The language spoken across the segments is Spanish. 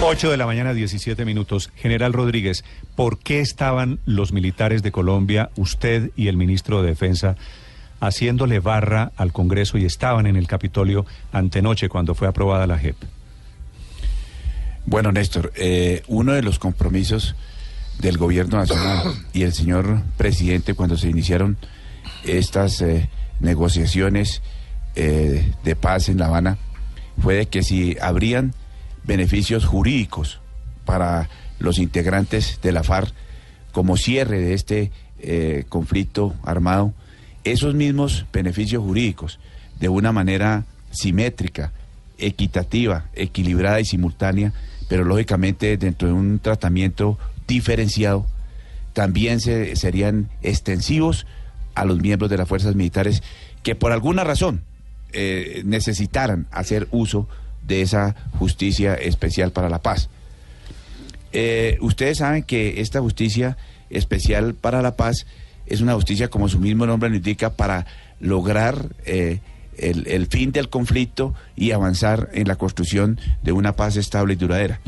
8 de la mañana, 17 minutos. General Rodríguez, ¿por qué estaban los militares de Colombia, usted y el ministro de Defensa, haciéndole barra al Congreso y estaban en el Capitolio antenoche cuando fue aprobada la JEP? Bueno, Néstor, eh, uno de los compromisos del gobierno nacional y el señor presidente cuando se iniciaron estas eh, negociaciones eh, de paz en La Habana fue de que si habrían beneficios jurídicos para los integrantes de la FARC como cierre de este eh, conflicto armado, esos mismos beneficios jurídicos, de una manera simétrica, equitativa, equilibrada y simultánea, pero lógicamente dentro de un tratamiento diferenciado, también se, serían extensivos a los miembros de las fuerzas militares que por alguna razón eh, necesitaran hacer uso de esa justicia especial para la paz. Eh, ustedes saben que esta justicia especial para la paz es una justicia, como su mismo nombre lo indica, para lograr eh, el, el, fin del conflicto y avanzar en la construcción de una paz estable y duradera.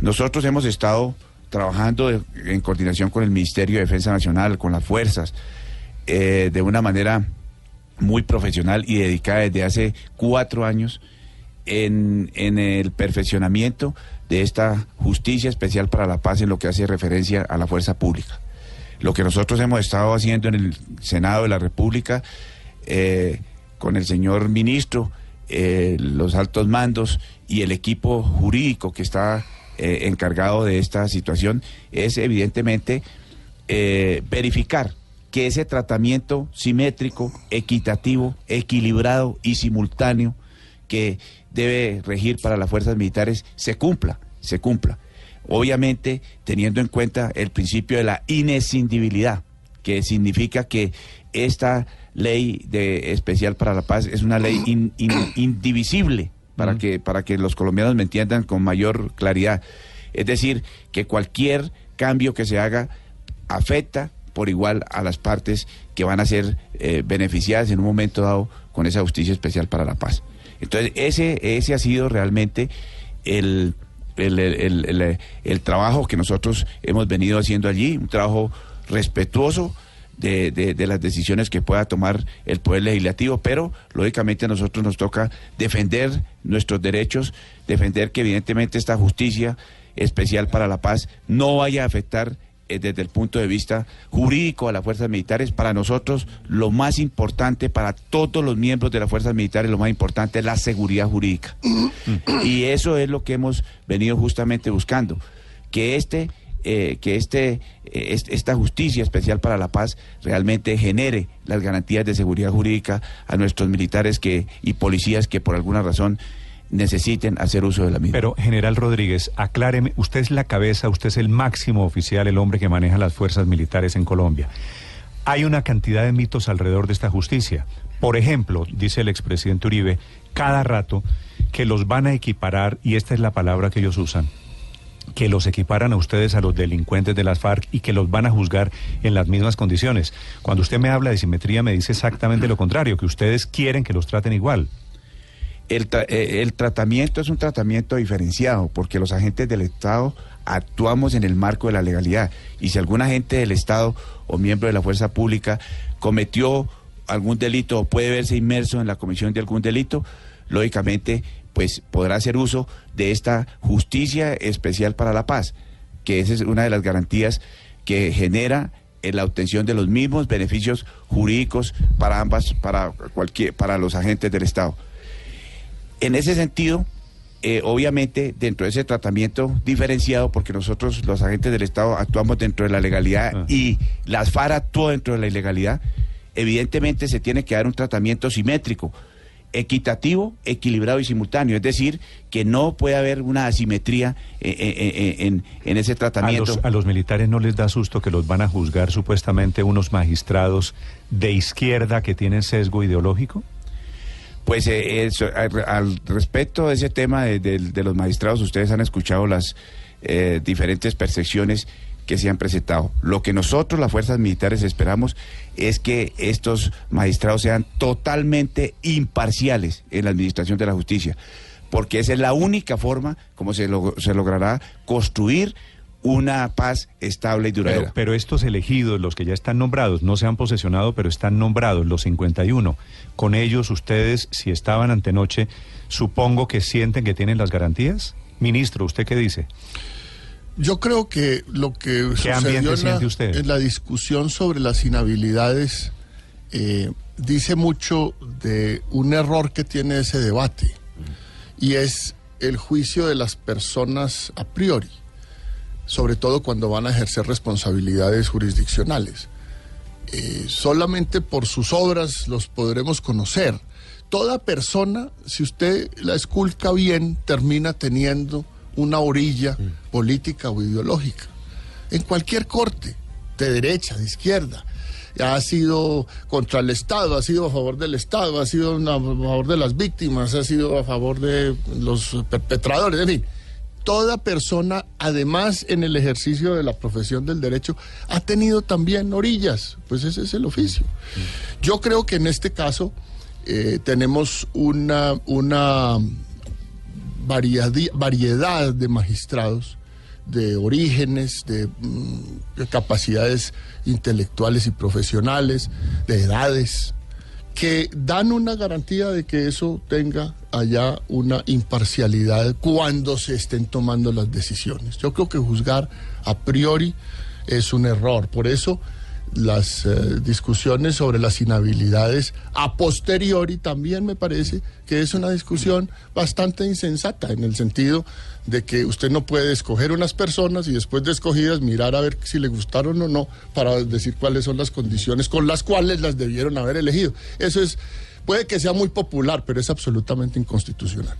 Nosotros hemos estado trabajando en coordinación con el Ministerio de Defensa Nacional, con las fuerzas, eh, de una manera muy profesional y dedicada desde hace cuatro años en, el perfeccionamiento de esta justicia especial para la paz en lo que hace referencia a la fuerza pública. Lo que nosotros hemos estado haciendo en el Senado de la República eh, con el señor ministro, eh, los altos mandos y el equipo jurídico que está eh, encargado de esta situación es evidentemente verificar que ese tratamiento simétrico, equitativo, equilibrado y simultáneo que debe regir para las fuerzas militares se cumpla, se cumpla. Obviamente teniendo en cuenta el principio de la inescindibilidad, que significa que esta ley de especial para la paz es una ley in, in, indivisible para, que, para que los colombianos me entiendan con mayor claridad. Es decir, que cualquier cambio que se haga afecta por igual a las partes que van a ser eh, beneficiadas en un momento dado con esa justicia especial para la paz. Entonces, ese, ese ha sido realmente el, el, el, trabajo que nosotros hemos venido haciendo allí, un trabajo respetuoso de, de, de, las decisiones que pueda tomar el Poder Legislativo, pero lógicamente a nosotros nos toca defender nuestros derechos, defender que evidentemente esta justicia especial para la paz no vaya a afectar desde el punto de vista jurídico a las fuerzas militares. Para nosotros lo más importante, para todos los miembros de las fuerzas militares, lo más importante es la seguridad jurídica. y eso es lo que hemos venido justamente buscando, que este... Eh, que este, eh, esta justicia especial para la paz realmente genere las garantías de seguridad jurídica a nuestros militares que, y policías que por alguna razón necesiten hacer uso de la misma. Pero, general Rodríguez, acláreme, usted es la cabeza, usted es el máximo oficial, el hombre que maneja las fuerzas militares en Colombia. Hay una cantidad de mitos alrededor de esta justicia. Por ejemplo, dice el expresidente Uribe, cada rato que los van a equiparar, y esta es la palabra que ellos usan, que los equiparan a ustedes a los delincuentes de las FARC y que los van a juzgar en las mismas condiciones. Cuando usted me habla de simetría, me dice exactamente lo contrario, que ustedes quieren que los traten igual. Eh, el, tratamiento es un tratamiento diferenciado porque los agentes del Estado actuamos en el marco de la legalidad y si algún agente del Estado o miembro de la fuerza pública cometió algún delito o puede verse inmerso en la comisión de algún delito, lógicamente pues podrá hacer uso de esta justicia especial para la paz, que esa es una de las garantías que genera en la obtención de los mismos beneficios jurídicos para ambas, para cualquier, para los agentes del Estado. En ese sentido, eh, obviamente, dentro de ese tratamiento diferenciado, porque nosotros, los agentes del Estado, actuamos dentro de la legalidad ah. y las FARC actuó dentro de la ilegalidad, evidentemente se tiene que dar un tratamiento simétrico, equitativo, equilibrado y simultáneo. Es decir, que no puede haber una asimetría en, eh, eh, en, en ese tratamiento. ¿A los, ¿A los, militares no les da susto que los van a juzgar supuestamente unos magistrados de izquierda que tienen sesgo ideológico? Pues eh, al, respecto de ese tema de, los magistrados, ustedes han escuchado las eh, diferentes percepciones que se han presentado. Lo que nosotros, las fuerzas militares, esperamos es que estos magistrados sean totalmente imparciales en la administración de la justicia. porque esa es la única forma como se, se logrará construir una paz estable y duradera. Pero, estos elegidos, los que ya están nombrados, no se han posesionado, pero están nombrados, los 51. Con ellos, ustedes, si estaban antenoche, supongo que sienten que tienen las garantías. Ministro, ¿usted qué dice? Yo creo que lo que sucedió en la, discusión sobre las inhabilidades eh, dice mucho de un error que tiene ese debate y es el juicio de las personas a priori sobre todo cuando van a ejercer responsabilidades jurisdiccionales. Eh, solamente por sus obras los podremos conocer. Toda persona, si usted la esculca bien, termina teniendo una orilla política o ideológica. En cualquier corte, de derecha, de izquierda. Ha sido contra el Estado, ha sido a favor del Estado, ha sido a favor de las víctimas, ha sido a favor de los perpetradores, en fin toda persona, además en el ejercicio de la profesión del derecho, ha tenido también orillas, pues ese es el oficio. Yo creo que en este caso eh, tenemos una, una variedad de magistrados de orígenes, mm, de, capacidades intelectuales y profesionales, de edades, que dan una garantía de que eso tenga allá una imparcialidad cuando se estén tomando las decisiones. Yo creo que juzgar a priori es un error. Por eso las eh, discusiones sobre las inhabilidades a posteriori también me parece que es una discusión bastante insensata en el sentido de que usted no puede escoger unas personas y después de escogidas mirar a ver si le gustaron o no para decir cuáles son las condiciones con las cuales las debieron haber elegido. Eso es, puede que sea muy popular, pero es absolutamente inconstitucional.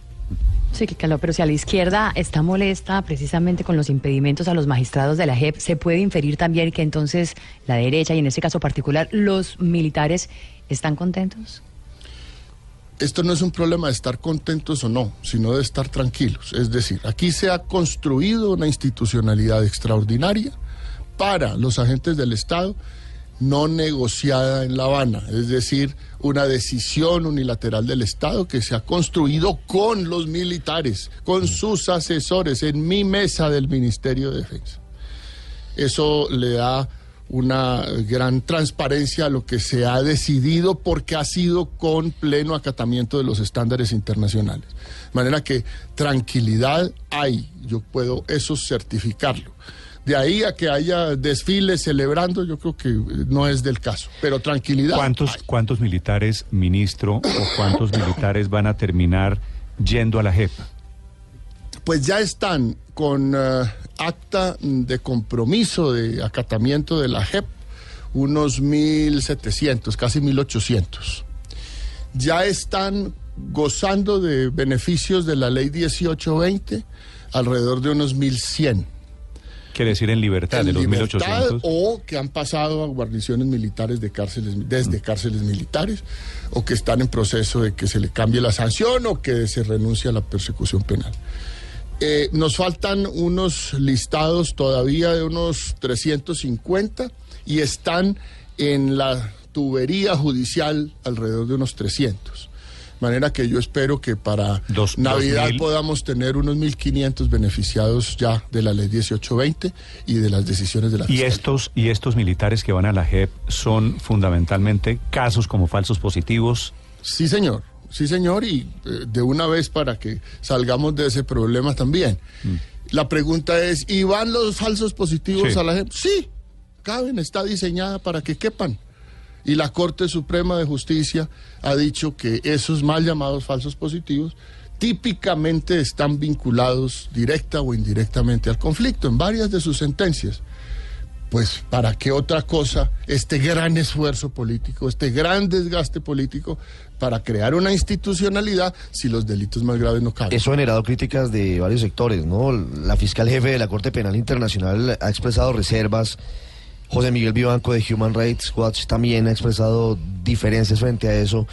Sí, claro, pero si a la izquierda está molesta precisamente con los impedimentos a los magistrados de la JEP, se puede inferir también que entonces la derecha y en este caso particular los militares están contentos. Esto no es un problema de estar contentos o no, sino de estar tranquilos. Es decir, aquí se ha construido una institucionalidad extraordinaria para los agentes del Estado no negociada en La Habana, es decir, una decisión unilateral del Estado que se ha construido con los militares, con sus asesores, en mi mesa del Ministerio de Defensa. Eso le da una gran transparencia a lo que se ha decidido porque ha sido con pleno acatamiento de los estándares internacionales. De manera que tranquilidad hay, yo puedo eso certificarlo. De ahí a que haya desfiles celebrando, yo creo que no es del caso. Pero tranquilidad. ¿Cuántos, ¿cuántos militares, ministro, o cuántos militares van a terminar yendo a la JEP? Pues ya están con eh, acta de compromiso de acatamiento de la JEP unos 1.700, casi 1.800. Ya están gozando de beneficios de la ley 1820 alrededor de unos 1.100 Quiere decir en libertad de los 1800. O que han pasado a guarniciones militares de cárceles, desde mm. cárceles militares, o que están en proceso de que se le cambie la sanción o que se renuncie a la persecución penal. Eh, nos faltan unos listados todavía de unos 350 y están en la tubería judicial alrededor de unos 300 manera que yo espero que para Navidad podamos tener unos 1.500 beneficiados ya de la ley 1820 y de las decisiones de la ¿Y estos, ¿Y estos militares que van a la JEP son fundamentalmente casos como falsos positivos? Sí, señor. Sí, señor, y eh, de una vez para que salgamos de ese problema también. Mm. La pregunta es, ¿y van los falsos positivos a la JEP? Sí, caben, está diseñada para que quepan y la Corte Suprema de Justicia ha dicho que esos mal llamados falsos positivos típicamente están vinculados directa o indirectamente al conflicto en varias de sus sentencias. Pues para qué otra cosa este gran esfuerzo político, este gran desgaste político para crear una institucionalidad si los delitos más graves no caben. Eso ha generado críticas de varios sectores, ¿no? La fiscal jefe de la Corte Penal Internacional ha expresado reservas José Miguel Vivanco de Human Rights Watch también ha expresado diferencias frente a eso,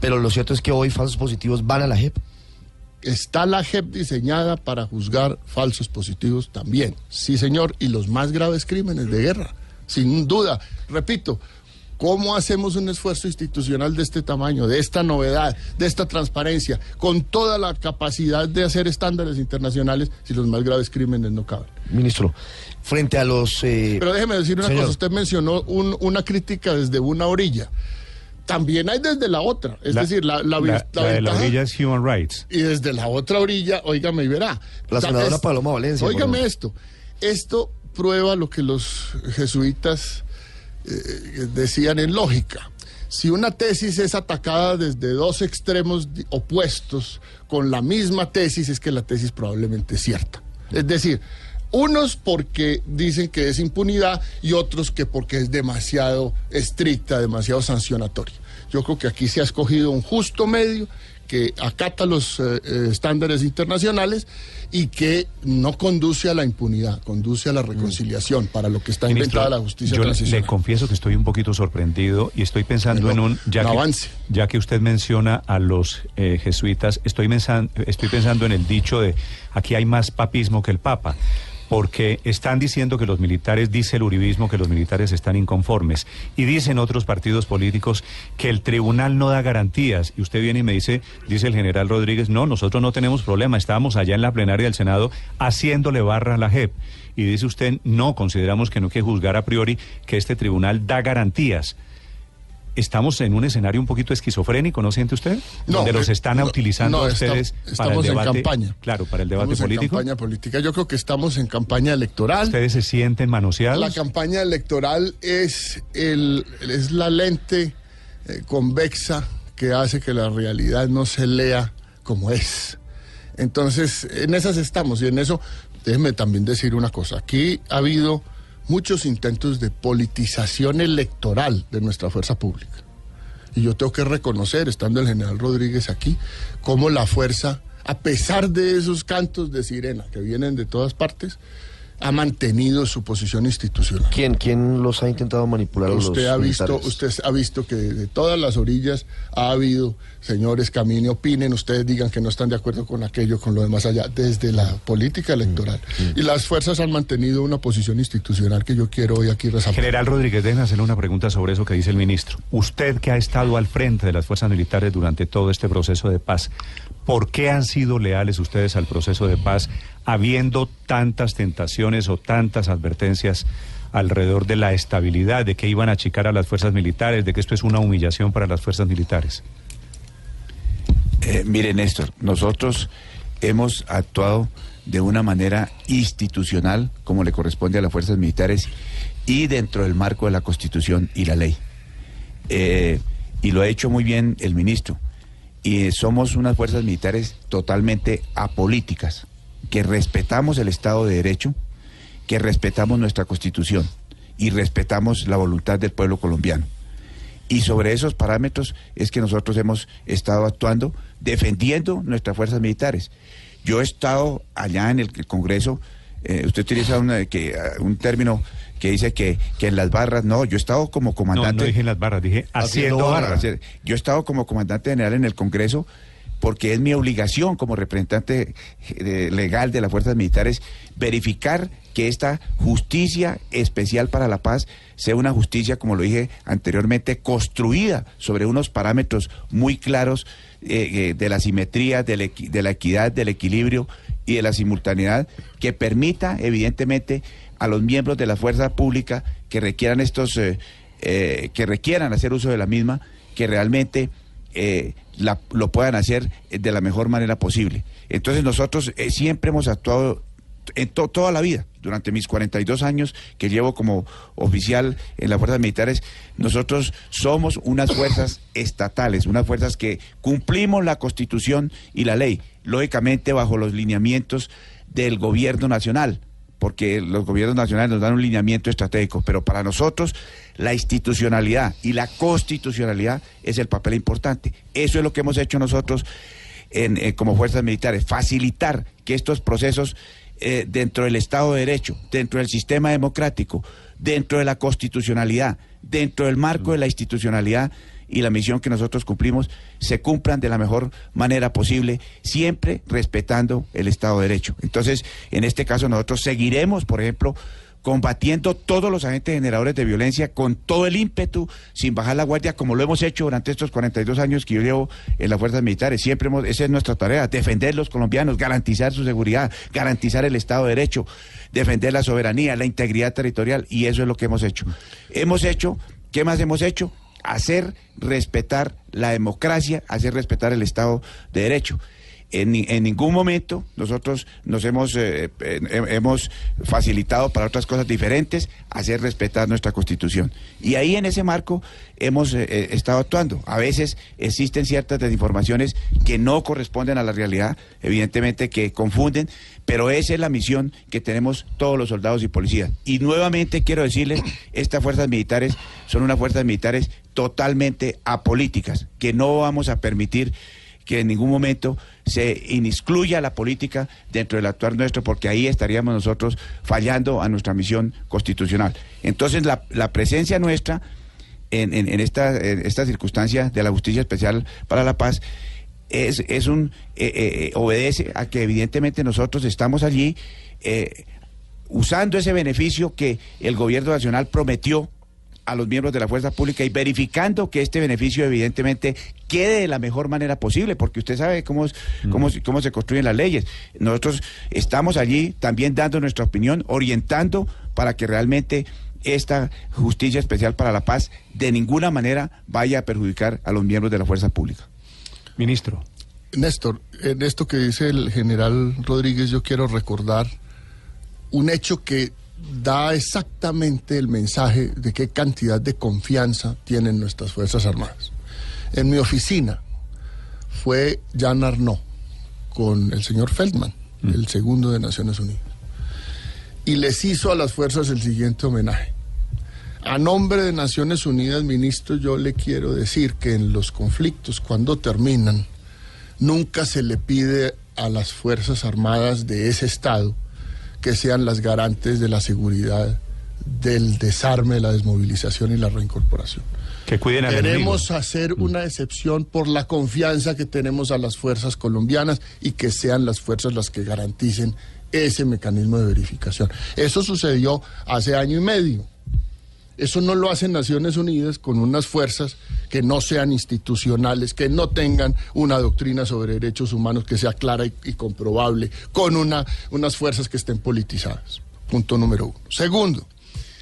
pero lo cierto es que hoy falsos positivos van a la JEP. Está la JEP diseñada para juzgar falsos positivos también, sí señor, y los más graves crímenes de guerra, sin duda. Repito, ¿Cómo hacemos un esfuerzo institucional de este tamaño, de esta novedad, de esta transparencia, con toda la capacidad de hacer estándares internacionales si los más graves crímenes no caben? Ministro, frente a los... Eh, Pero déjeme decir una cosa, usted mencionó una crítica desde una orilla también hay desde la otra. Es decir, la, la, la, de la orilla es Human Rights. Y desde la otra orilla, óigame y verá. La senadora Paloma Valencia. Óigame esto. Esto prueba lo que los jesuitas eh, decían en lógica. Si una tesis es atacada desde dos extremos opuestos con la misma tesis, es que la tesis probablemente es cierta. Es decir, unos porque dicen que es impunidad y otros que porque es demasiado estricta, demasiado sancionatoria. Yo creo que aquí se ha escogido un justo medio que acata los eh, eh, estándares internacionales y que no conduce a la impunidad, conduce a la reconciliación para lo que está inventada la justicia yo le confieso que estoy un poquito sorprendido y estoy pensando en un, ya, que, avance. ya que usted menciona a los eh, jesuitas, estoy, estoy pensando en el dicho de aquí hay más papismo que el papa porque están diciendo que los militares, dice el uribismo, que los militares están inconformes. Y dicen otros partidos políticos que el tribunal no da garantías. Y usted viene y me dice, dice el general Rodríguez, no, nosotros no tenemos problema, estábamos allá en la plenaria del Senado haciéndole barra a la JEP. Y dice usted, no, consideramos que no hay que juzgar a priori que este tribunal da garantías estamos en un escenario un poquito esquizofrénico, ¿no siente usted? No, Donde los eh, están utilizando ustedes para el debate. en campaña. Claro, para el debate estamos político. En campaña política. Yo creo que estamos en campaña electoral. ¿Ustedes se sienten manoseados? La campaña electoral es, el, es la lente eh, convexa que hace que la realidad no se lea como es. Entonces, en esas estamos y en eso, déjeme también decir una cosa. Aquí ha habido muchos intentos de politización electoral de nuestra fuerza pública. Y yo tengo que reconocer, estando el general Rodríguez aquí, cómo la fuerza, a pesar de esos cantos de sirena que vienen de todas partes, ha mantenido su posición institucional. ¿Quién, quién los ha intentado manipular? Usted ha visto, usted ha visto que de todas las orillas ha habido señores camine, opinen, ustedes digan que no están de acuerdo con aquello, con lo demás allá, desde la política electoral. Mm, mm. Y las fuerzas han mantenido una posición institucional que yo quiero hoy aquí resaltar. General Rodríguez, déjenme hacerle una pregunta sobre eso que dice el ministro. Usted que ha estado al frente de las fuerzas militares durante todo este proceso de paz, ¿por qué han sido leales ustedes al proceso de paz? habiendo tantas tentaciones o tantas advertencias alrededor de la estabilidad, de que iban a achicar a las fuerzas militares, de que esto es una humillación para las fuerzas militares? Eh, mire, Néstor, nosotros hemos actuado de una manera institucional, como le corresponde a las fuerzas militares, y dentro del marco de la Constitución y la ley. Eh, y lo ha hecho muy bien el ministro. Y somos unas fuerzas militares totalmente apolíticas que respetamos el Estado de Derecho, que respetamos nuestra Constitución y respetamos la voluntad del pueblo colombiano. Y sobre esos parámetros es que nosotros hemos estado actuando defendiendo nuestras fuerzas militares. Yo he estado allá en el, Congreso, eh, usted utiliza que, un término que dice que, que, en las barras, no, yo he estado como comandante... No, no dije en las barras, dije haciendo, barras. Yo he estado como comandante general en el Congreso porque es mi obligación como representante legal de las fuerzas militares verificar que esta justicia especial para la paz sea una justicia, como lo dije anteriormente, construida sobre unos parámetros muy claros eh, eh, de la simetría, de la, equidad, del equilibrio y de la simultaneidad, que permita, evidentemente, a los miembros de la fuerza pública que requieran estos, que requieran hacer uso de la misma, que realmente eh, lo puedan hacer de la mejor manera posible. Entonces nosotros eh, siempre hemos actuado en toda la vida, durante mis 42 años que llevo como oficial en las fuerzas militares, nosotros somos unas fuerzas estatales, unas fuerzas que cumplimos la constitución y la ley, lógicamente bajo los lineamientos del gobierno nacional porque los gobiernos nacionales nos dan un lineamiento estratégico, pero para nosotros la institucionalidad y la constitucionalidad es el papel importante. Eso es lo que hemos hecho nosotros en, eh, como fuerzas militares, facilitar que estos procesos eh, dentro del Estado de Derecho, dentro del sistema democrático, dentro de la constitucionalidad, dentro del marco de la institucionalidad, y la misión que nosotros cumplimos se cumplan de la mejor manera posible, siempre respetando el Estado de Derecho. Entonces, en este caso nosotros seguiremos, por ejemplo, combatiendo todos los agentes generadores de violencia con todo el ímpetu, sin bajar la guardia, como lo hemos hecho durante estos 42 años que yo llevo en las fuerzas militares. Siempre hemos, esa es nuestra tarea, defender los colombianos, garantizar su seguridad, garantizar el Estado de Derecho, defender la soberanía, la integridad territorial, y eso es lo que hemos hecho. Hemos hecho, ¿qué más hemos hecho? Hacer respetar la democracia, hacer respetar el Estado de Derecho. En, ningún momento nosotros nos hemos, eh, eh, hemos facilitado para otras cosas diferentes hacer respetar nuestra constitución. Y ahí en ese marco hemos eh, estado actuando. A veces existen ciertas desinformaciones que no corresponden a la realidad, evidentemente que confunden, pero esa es la misión que tenemos todos los soldados y policías. Y nuevamente quiero decirles, estas fuerzas militares son unas fuerzas militares totalmente apolíticas, que no vamos a permitir que en ningún momento se inexcluya la política dentro del actuar nuestro, porque ahí estaríamos nosotros fallando a nuestra misión constitucional. Entonces, la, presencia nuestra en, esta, esta circunstancia de la Justicia Especial para la Paz es, es un eh, eh, obedece a que evidentemente nosotros estamos allí eh, usando ese beneficio que el gobierno nacional prometió a los miembros de la fuerza pública y verificando que este beneficio evidentemente quede de la mejor manera posible, porque usted sabe cómo, cómo, mm. cómo se construyen las leyes. Nosotros estamos allí también dando nuestra opinión, orientando para que realmente esta justicia especial para la paz de ninguna manera vaya a perjudicar a los miembros de la fuerza pública. Ministro. Néstor, en esto que dice el general Rodríguez, yo quiero recordar un hecho que da exactamente el mensaje de qué cantidad de confianza tienen nuestras Fuerzas Armadas. En mi oficina fue Jan Arnaud con el señor Feldman, mm. el segundo de Naciones Unidas, y les hizo a las fuerzas el siguiente homenaje. A nombre de Naciones Unidas, ministro, yo le quiero decir que en los conflictos, cuando terminan, nunca se le pide a las Fuerzas Armadas de ese Estado que sean las garantes de la seguridad, del desarme, la desmovilización y la reincorporación. Que cuiden Queremos hacer mm. una excepción por la confianza que tenemos a las fuerzas colombianas y que sean las fuerzas las que garanticen ese mecanismo de verificación. Eso sucedió hace año y medio. Eso no lo hacen Naciones Unidas con unas fuerzas que no sean institucionales, que no tengan una doctrina sobre derechos humanos que sea clara y, comprobable, con una, unas fuerzas que estén politizadas. Punto número uno. Segundo,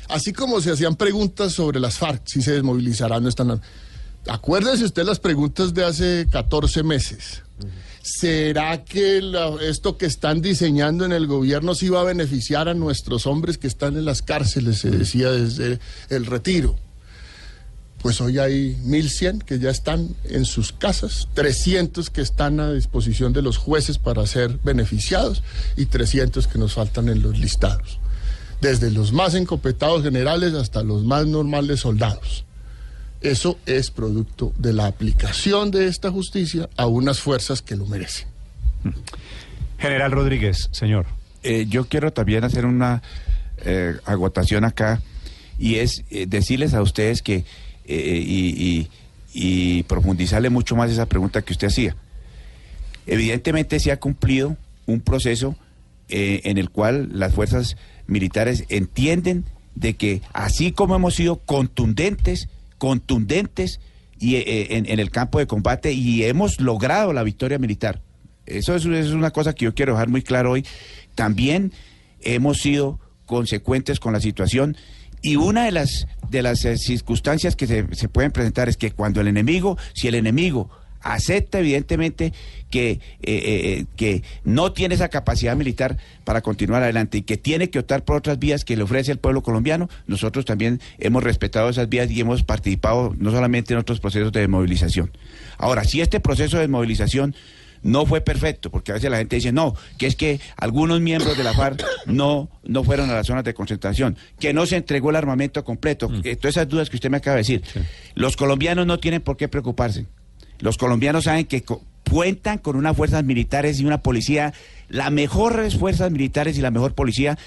así como se hacían preguntas sobre las FARC, si se desmovilizarán, no están... Acuérdese usted las preguntas de hace 14 meses. ¿Será que esto que están diseñando en el gobierno sí va a beneficiar a nuestros hombres que están en las cárceles? Se decía desde el retiro. Pues hoy hay 1.100 que ya están en sus casas, 300 que están a disposición de los jueces para ser beneficiados y 300 que nos faltan en los listados. Desde los más encopetados generales hasta los más normales soldados. Eso es producto de la aplicación de esta justicia a unas fuerzas que lo merecen. General Rodríguez, señor. Eh, yo quiero también hacer una eh, agotación acá y es eh, decirles a ustedes que y, y, profundizarle mucho más esa pregunta que usted hacía. Evidentemente se ha cumplido un proceso en el cual las fuerzas militares entienden de que así como hemos sido contundentes contundentes y, eh, en, el campo de combate y hemos logrado la victoria militar. Eso es, una cosa que yo quiero dejar muy claro hoy. También hemos sido consecuentes con la situación y una de las, de las eh, circunstancias que se, se pueden presentar es que cuando el enemigo, si el enemigo acepta evidentemente que, eh, eh, eh, que no tiene esa capacidad militar para continuar adelante y que tiene que optar por otras vías que le ofrece el pueblo colombiano, nosotros también hemos respetado esas vías y hemos participado no solamente en otros procesos de desmovilización. Ahora, si este proceso de desmovilización no fue perfecto, porque a veces la gente dice, no, que es que algunos miembros de la FARC no, no fueron a las zonas de concentración, que no se entregó el armamento completo, mm. todas esas dudas que usted me acaba de decir. Los colombianos no tienen por qué preocuparse. Los colombianos saben que cuentan con unas fuerzas militares y una policía, las mejores fuerzas militares y la mejor policía,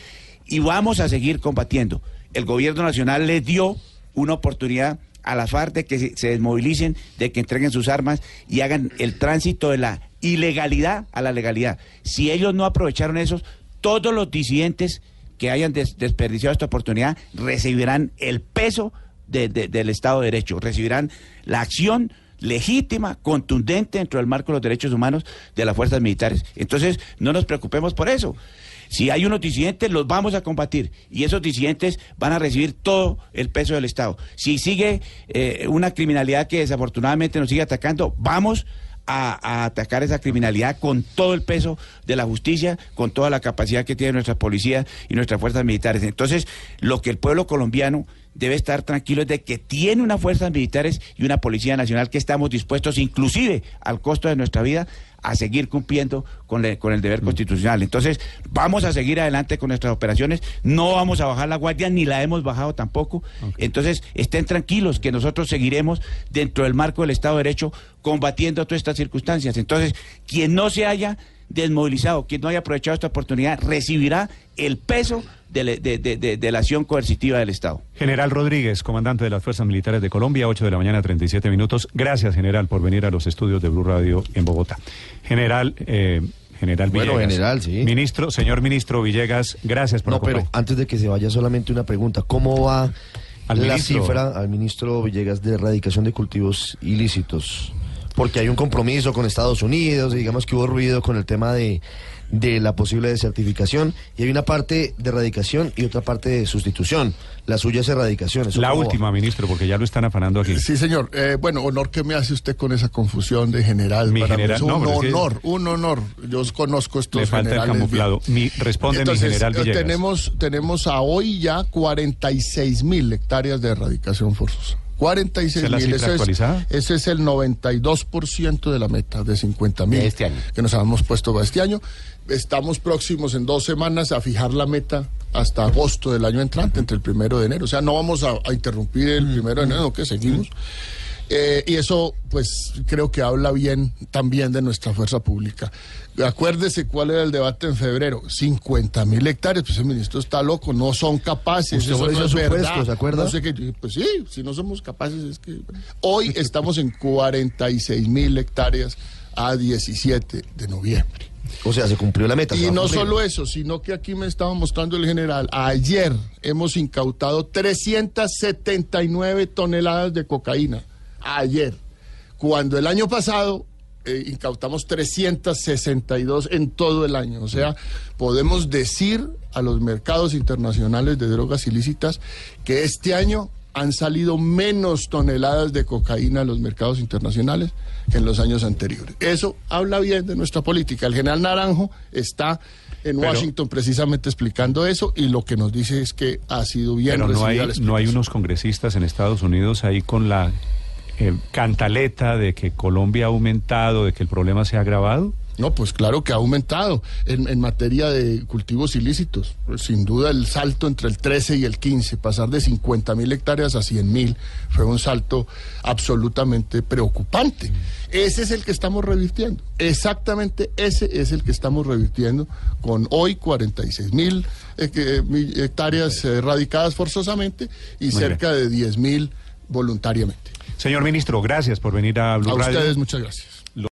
y vamos a seguir combatiendo. El gobierno nacional les dio una oportunidad a la FARC de que se desmovilicen, de que entreguen sus armas y hagan el tránsito de la ilegalidad a la legalidad. Si ellos no aprovecharon eso, todos los disidentes que hayan desperdiciado esta oportunidad recibirán el peso del Estado de Derecho, recibirán la acción legítima, contundente dentro del marco de los derechos humanos de las fuerzas militares. Entonces, no nos preocupemos por eso. Si hay unos disidentes, los vamos a combatir y esos disidentes van a recibir todo el peso del Estado. Si sigue eh, una criminalidad que desafortunadamente nos sigue atacando, vamos a, atacar esa criminalidad con todo el peso de la justicia, con toda la capacidad que tiene nuestra policía y nuestras fuerzas militares. Entonces, lo que el pueblo colombiano debe estar tranquilo de que tiene unas fuerzas militares y una policía nacional que estamos dispuestos, inclusive al costo de nuestra vida, a seguir cumpliendo con, con el deber mm. constitucional. Entonces, vamos a seguir adelante con nuestras operaciones, no vamos a bajar la guardia, ni la hemos bajado tampoco. Entonces, estén tranquilos que nosotros seguiremos dentro del marco del Estado de Derecho combatiendo todas estas circunstancias. Entonces, quien no se haya desmovilizado, quien no haya aprovechado esta oportunidad, recibirá el peso de, la acción coercitiva del Estado. General Rodríguez, comandante de las Fuerzas Militares de Colombia, 8 de la mañana, 37 minutos. Gracias, general, por venir a los estudios de Blue Radio en Bogotá. General, eh, General Villegas. Bueno, general, sí. Ministro, señor ministro Villegas, gracias por No, pero antes de que se vaya solamente una pregunta. ¿Cómo va la cifra al ministro Villegas de erradicación de cultivos ilícitos? Porque hay un compromiso con Estados Unidos, digamos que hubo ruido con el tema de de la posible desertificación y hay una parte de erradicación y otra parte de sustitución. La suya es erradicación. la última, ministro, porque ya lo están afanando aquí. Sí, señor. Eh, bueno, honor que me hace usted con esa confusión de general. Mi general, un honor, un honor. Yo conozco estos Le falta el camuflado. Mi, responde mi general eh, Tenemos, tenemos a hoy ya 46 mil hectáreas de erradicación forzosa. 46 mil. Ese, ese es el 92% de la meta de 50 mil. Este año. Que nos habíamos puesto para este año. Estamos próximos en dos semanas a fijar la meta hasta agosto del año entrante, entre el primero de enero. O sea, no vamos a, interrumpir el primero de enero, que seguimos. Eh, y eso, pues, creo que habla bien también de nuestra fuerza pública. Acuérdese cuál era el debate en febrero. 50 mil hectáreas, pues el ministro está loco, no son capaces. eso no es verdad. ¿se acuerda? pues sí, si no somos capaces es que... Hoy estamos en 46 mil hectáreas a 17 de noviembre. O sea, se cumplió la meta. Y no solo eso, sino que aquí me estaba mostrando el general. Ayer hemos incautado 379 toneladas de cocaína. Ayer. Cuando el año pasado eh, incautamos 362 en todo el año. O sea, podemos decir a los mercados internacionales de drogas ilícitas que este año han salido menos toneladas de cocaína a los mercados internacionales que en los años anteriores. Eso habla bien de nuestra política. El general Naranjo está en Washington precisamente explicando eso y lo que nos dice es que ha sido bien pero no hay, no hay unos congresistas en Estados Unidos ahí con la eh, cantaleta de que Colombia ha aumentado, de que el problema se ha agravado. No, pues claro que ha aumentado en, materia de cultivos ilícitos. Pues sin duda el salto entre el 13 y el 15, pasar de 50 mil hectáreas a 100 mil, fue un salto absolutamente preocupante. Ese es el que estamos revirtiendo. Exactamente ese es el que estamos revirtiendo con hoy 46 mil eh, hectáreas erradicadas forzosamente y cerca de 10 mil voluntariamente. Señor ministro, gracias por venir a Blue A ustedes, muchas gracias.